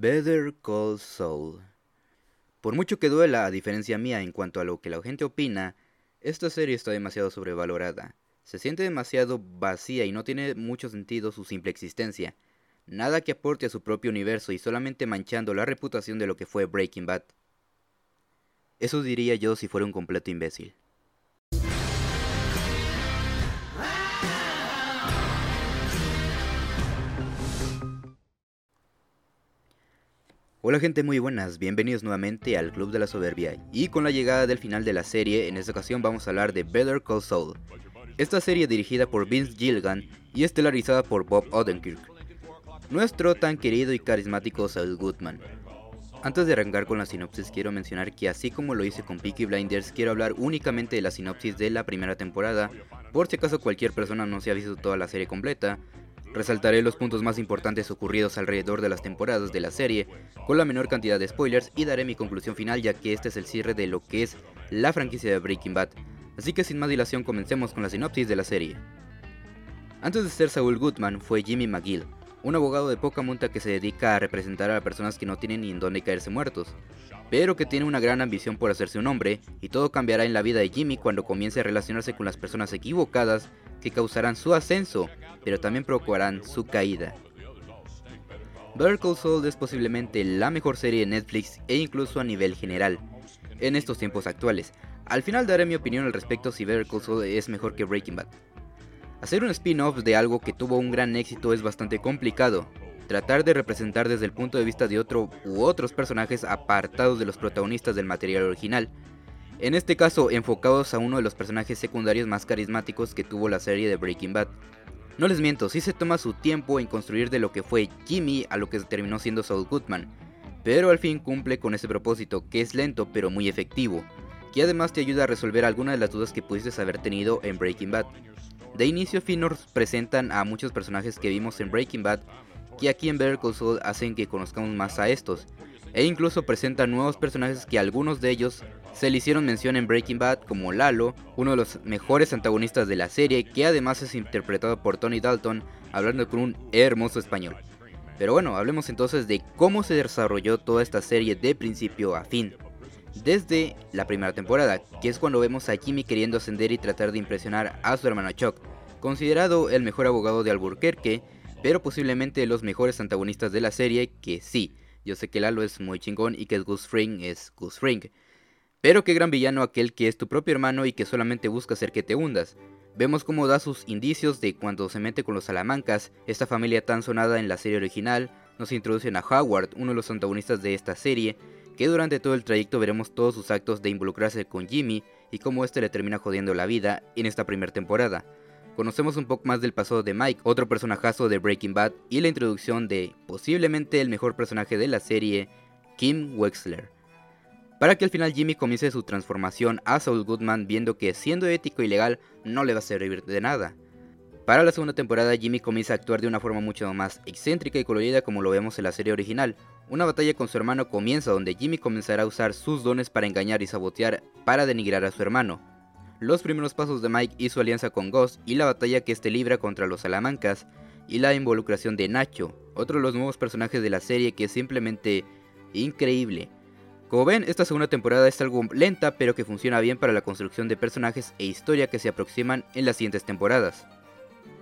Better Call Saul. Por mucho que duela, a diferencia mía en cuanto a lo que la gente opina, esta serie está demasiado sobrevalorada. Se siente demasiado vacía y no tiene mucho sentido su simple existencia. Nada que aporte a su propio universo y solamente manchando la reputación de lo que fue Breaking Bad. Eso diría yo si fuera un completo imbécil. Hola gente muy buenas, bienvenidos nuevamente al Club de la Soberbia y con la llegada del final de la serie, en esta ocasión vamos a hablar de Better Call Saul. Esta serie dirigida por Vince Gilligan y estelarizada por Bob Odenkirk. Nuestro tan querido y carismático Saul Goodman. Antes de arrancar con la sinopsis quiero mencionar que así como lo hice con Peaky Blinders quiero hablar únicamente de la sinopsis de la primera temporada, por si acaso cualquier persona no se ha visto toda la serie completa, Resaltaré los puntos más importantes ocurridos alrededor de las temporadas de la serie, con la menor cantidad de spoilers, y daré mi conclusión final ya que este es el cierre de lo que es la franquicia de Breaking Bad. Así que sin más dilación comencemos con la sinopsis de la serie. Antes de ser Saul Goodman fue Jimmy McGill, un abogado de poca monta que se dedica a representar a personas que no tienen ni en dónde caerse muertos, pero que tiene una gran ambición por hacerse un hombre, y todo cambiará en la vida de Jimmy cuando comience a relacionarse con las personas equivocadas que causarán su ascenso, pero también provocarán su caída. Better Call Saul es posiblemente la mejor serie de Netflix e incluso a nivel general, en estos tiempos actuales. Al final daré mi opinión al respecto si Better Call es mejor que Breaking Bad. Hacer un spin-off de algo que tuvo un gran éxito es bastante complicado. Tratar de representar desde el punto de vista de otro u otros personajes apartados de los protagonistas del material original en este caso enfocados a uno de los personajes secundarios más carismáticos que tuvo la serie de Breaking Bad. No les miento, sí se toma su tiempo en construir de lo que fue Jimmy a lo que terminó siendo Saul Goodman, pero al fin cumple con ese propósito, que es lento pero muy efectivo, que además te ayuda a resolver algunas de las dudas que pudiste haber tenido en Breaking Bad. De inicio a fin nos presentan a muchos personajes que vimos en Breaking Bad, que aquí en Better Call Saul hacen que conozcamos más a estos, e incluso presentan nuevos personajes que algunos de ellos se le hicieron mención en Breaking Bad como Lalo, uno de los mejores antagonistas de la serie que además es interpretado por Tony Dalton hablando con un hermoso español. Pero bueno, hablemos entonces de cómo se desarrolló toda esta serie de principio a fin. Desde la primera temporada, que es cuando vemos a Jimmy queriendo ascender y tratar de impresionar a su hermano Chuck, considerado el mejor abogado de Albuquerque, pero posiblemente los mejores antagonistas de la serie, que sí, yo sé que Lalo es muy chingón y que Gus Fring es Gus Fring. Pero qué gran villano aquel que es tu propio hermano y que solamente busca hacer que te hundas. Vemos cómo da sus indicios de cuando se mete con los Salamancas, esta familia tan sonada en la serie original, nos introducen a Howard, uno de los antagonistas de esta serie, que durante todo el trayecto veremos todos sus actos de involucrarse con Jimmy y cómo este le termina jodiendo la vida en esta primera temporada conocemos un poco más del pasado de Mike, otro personajazo de Breaking Bad, y la introducción de posiblemente el mejor personaje de la serie, Kim Wexler. Para que al final Jimmy comience su transformación a Saul Goodman viendo que siendo ético y legal no le va a servir de nada. Para la segunda temporada Jimmy comienza a actuar de una forma mucho más excéntrica y colorida como lo vemos en la serie original. Una batalla con su hermano comienza donde Jimmy comenzará a usar sus dones para engañar y sabotear para denigrar a su hermano los primeros pasos de Mike y su alianza con Ghost y la batalla que este libra contra los Salamancas y la involucración de Nacho, otro de los nuevos personajes de la serie que es simplemente increíble. Como ven, esta segunda temporada es algo lenta pero que funciona bien para la construcción de personajes e historia que se aproximan en las siguientes temporadas.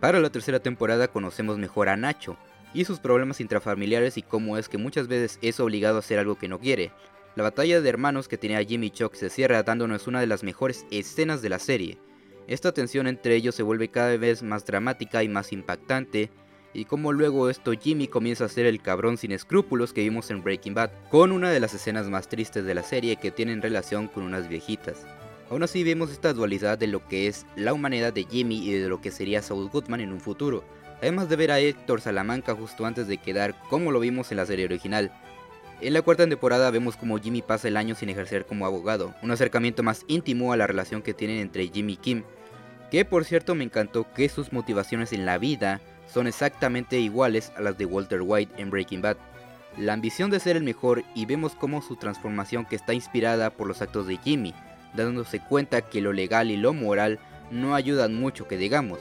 Para la tercera temporada conocemos mejor a Nacho y sus problemas intrafamiliares y cómo es que muchas veces es obligado a hacer algo que no quiere, la batalla de hermanos que tenía Jimmy Chuck se cierra dándonos una de las mejores escenas de la serie. Esta tensión entre ellos se vuelve cada vez más dramática y más impactante, y como luego esto Jimmy comienza a ser el cabrón sin escrúpulos que vimos en Breaking Bad, con una de las escenas más tristes de la serie que tienen relación con unas viejitas. Aún así vemos esta dualidad de lo que es la humanidad de Jimmy y de lo que sería Saul Goodman en un futuro, además de ver a Héctor Salamanca justo antes de quedar como lo vimos en la serie original, en la cuarta temporada vemos como Jimmy pasa el año sin ejercer como abogado, un acercamiento más íntimo a la relación que tienen entre Jimmy y Kim, que por cierto me encantó que sus motivaciones en la vida son exactamente iguales a las de Walter White en Breaking Bad. La ambición de ser el mejor y vemos como su transformación que está inspirada por los actos de Jimmy, dándose cuenta que lo legal y lo moral no ayudan mucho que digamos.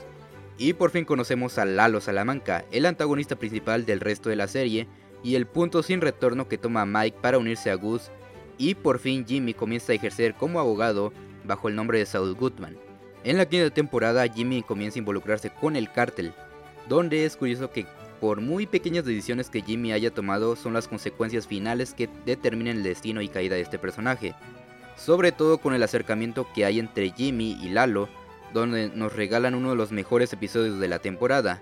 Y por fin conocemos a Lalo Salamanca, el antagonista principal del resto de la serie, y el punto sin retorno que toma Mike para unirse a Gus y por fin Jimmy comienza a ejercer como abogado bajo el nombre de Saul Goodman. En la quinta temporada Jimmy comienza a involucrarse con el cártel, donde es curioso que por muy pequeñas decisiones que Jimmy haya tomado son las consecuencias finales que determinan el destino y caída de este personaje, sobre todo con el acercamiento que hay entre Jimmy y Lalo, donde nos regalan uno de los mejores episodios de la temporada.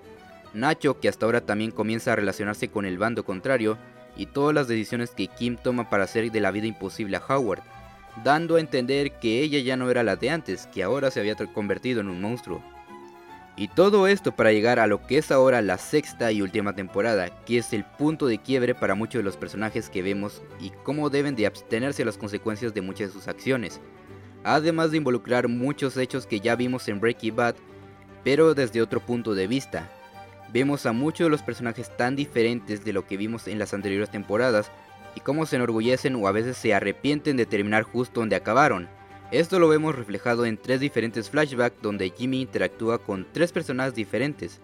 Nacho, que hasta ahora también comienza a relacionarse con el bando contrario, y todas las decisiones que Kim toma para hacer de la vida imposible a Howard, dando a entender que ella ya no era la de antes, que ahora se había convertido en un monstruo. Y todo esto para llegar a lo que es ahora la sexta y última temporada, que es el punto de quiebre para muchos de los personajes que vemos y cómo deben de abstenerse a las consecuencias de muchas de sus acciones. Además de involucrar muchos hechos que ya vimos en Breaking Bad, pero desde otro punto de vista. Vemos a muchos de los personajes tan diferentes de lo que vimos en las anteriores temporadas y cómo se enorgullecen o a veces se arrepienten de terminar justo donde acabaron esto lo vemos reflejado en tres diferentes flashbacks donde Jimmy interactúa con tres personas diferentes.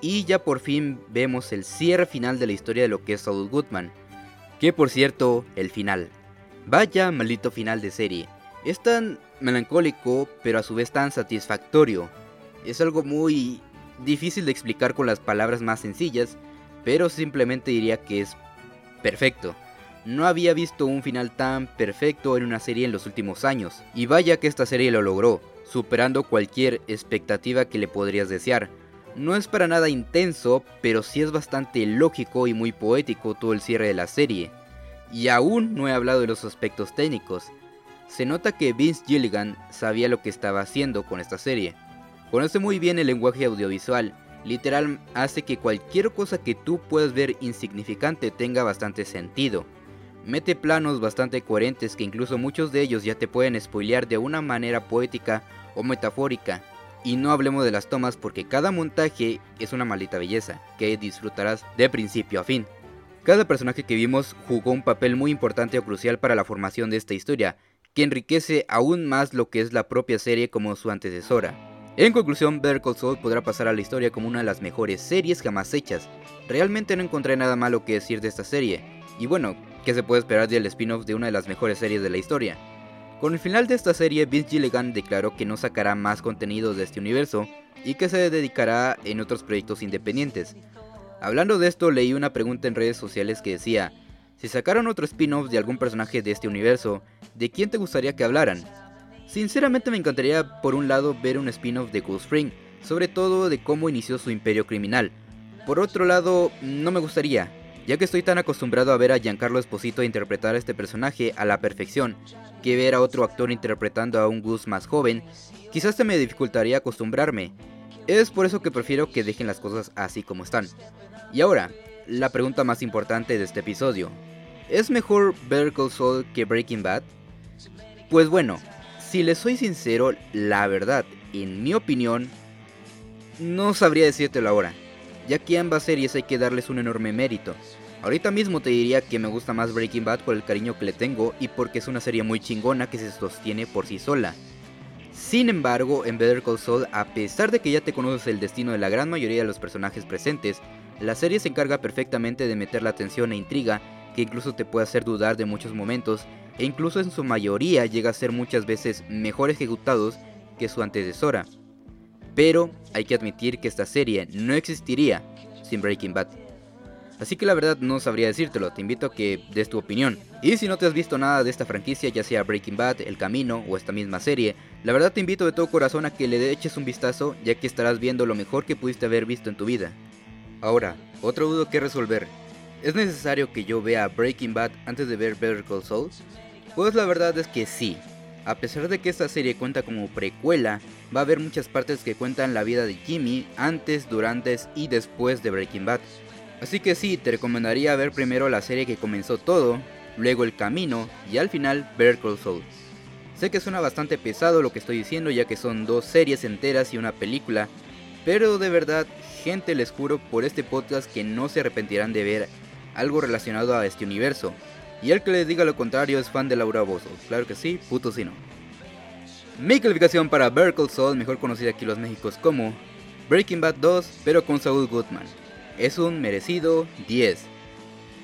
Y ya por fin vemos el cierre final de la historia de lo que es Saul Goodman. Que por cierto, el final. Vaya maldito final de serie. Es tan melancólico, pero a su vez tan satisfactorio. Es algo muy difícil de explicar con las palabras más sencillas, pero simplemente diría que es perfecto. No había visto un final tan perfecto en una serie en los últimos años, y vaya que esta serie lo logró, superando cualquier expectativa que le podrías desear. No es para nada intenso, pero sí es bastante lógico y muy poético todo el cierre de la serie. Y aún no he hablado de los aspectos técnicos. Se nota que Vince Gilligan sabía lo que estaba haciendo con esta serie. Conoce muy bien el lenguaje audiovisual, literal hace que cualquier cosa que tú puedas ver insignificante tenga bastante sentido. Mete planos bastante coherentes que incluso muchos de ellos ya te pueden spoilear de una manera poética o metafórica. Y no hablemos de las tomas porque cada montaje es una maldita belleza que disfrutarás de principio a fin. Cada personaje que vimos jugó un papel muy importante o crucial para la formación de esta historia, que enriquece aún más lo que es la propia serie como su antecesora. En conclusión, Better Call Saul podrá pasar a la historia como una de las mejores series jamás hechas. Realmente no encontré nada malo que decir de esta serie. Y bueno, que se puede esperar del spin-off de una de las mejores series de la historia. Con el final de esta serie, Vince Gilligan declaró que no sacará más contenido de este universo y que se dedicará en otros proyectos independientes. Hablando de esto, leí una pregunta en redes sociales que decía, si sacaran otro spin-off de algún personaje de este universo, ¿de quién te gustaría que hablaran? Sinceramente me encantaría por un lado ver un spin-off de Ghost Spring, sobre todo de cómo inició su imperio criminal. Por otro lado, no me gustaría, ya que estoy tan acostumbrado a ver a Giancarlo Esposito interpretar a este personaje a la perfección, que ver a otro actor interpretando a un Gus más joven, quizás se me dificultaría acostumbrarme. Es por eso que prefiero que dejen las cosas así como están. Y ahora, la pregunta más importante de este episodio. ¿Es mejor Better Call Saul que Breaking Bad? Pues bueno, si les soy sincero, la verdad, en mi opinión, no sabría decírtelo ahora, ya que ambas series hay que darles un enorme mérito. Ahorita mismo te diría que me gusta más Breaking Bad por el cariño que le tengo y porque es una serie muy chingona que se sostiene por sí sola. Sin embargo, en Better Call Saul, a pesar de que ya te conoces el destino de la gran mayoría de los personajes presentes, la serie se encarga perfectamente de meter la atención e intriga que incluso te puede hacer dudar de muchos momentos e incluso en su mayoría llega a ser muchas veces mejor ejecutados que su antecesora. Pero hay que admitir que esta serie no existiría sin Breaking Bad. Así que la verdad no sabría decírtelo, te invito a que des tu opinión. Y si no te has visto nada de esta franquicia, ya sea Breaking Bad, El Camino o esta misma serie, la verdad te invito de todo corazón a que le eches un vistazo, ya que estarás viendo lo mejor que pudiste haber visto en tu vida. Ahora, otro dudo que resolver. ¿Es necesario que yo vea Breaking Bad antes de ver Better Call Saul? Pues la verdad es que sí. A pesar de que esta serie cuenta como precuela, va a haber muchas partes que cuentan la vida de Jimmy antes, durante y después de Breaking Bad. Así que sí, te recomendaría ver primero la serie que comenzó todo, luego El Camino y al final Better Call Saul. Sé que suena bastante pesado lo que estoy diciendo ya que son dos series enteras y una película, pero de verdad, gente les juro por este podcast que no se arrepentirán de ver algo relacionado a este universo. Y el que les diga lo contrario es fan de Laura Bozo. Claro que sí, puto si no. Mi calificación para Better Call Saul, mejor conocida aquí en los Méxicos como Breaking Bad 2, pero con Saul Goodman es un merecido 10.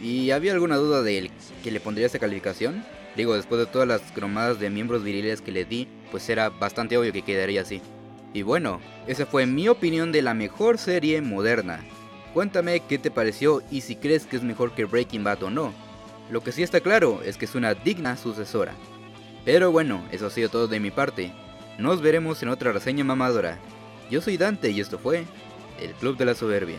¿Y había alguna duda de que le pondría esa calificación? Digo, después de todas las cromadas de miembros viriles que le di, pues era bastante obvio que quedaría así. Y bueno, esa fue mi opinión de la mejor serie moderna. Cuéntame qué te pareció y si crees que es mejor que Breaking Bad o no. Lo que sí está claro es que es una digna sucesora. Pero bueno, eso ha sido todo de mi parte. Nos veremos en otra reseña mamadora. Yo soy Dante y esto fue el Club de la Soberbia.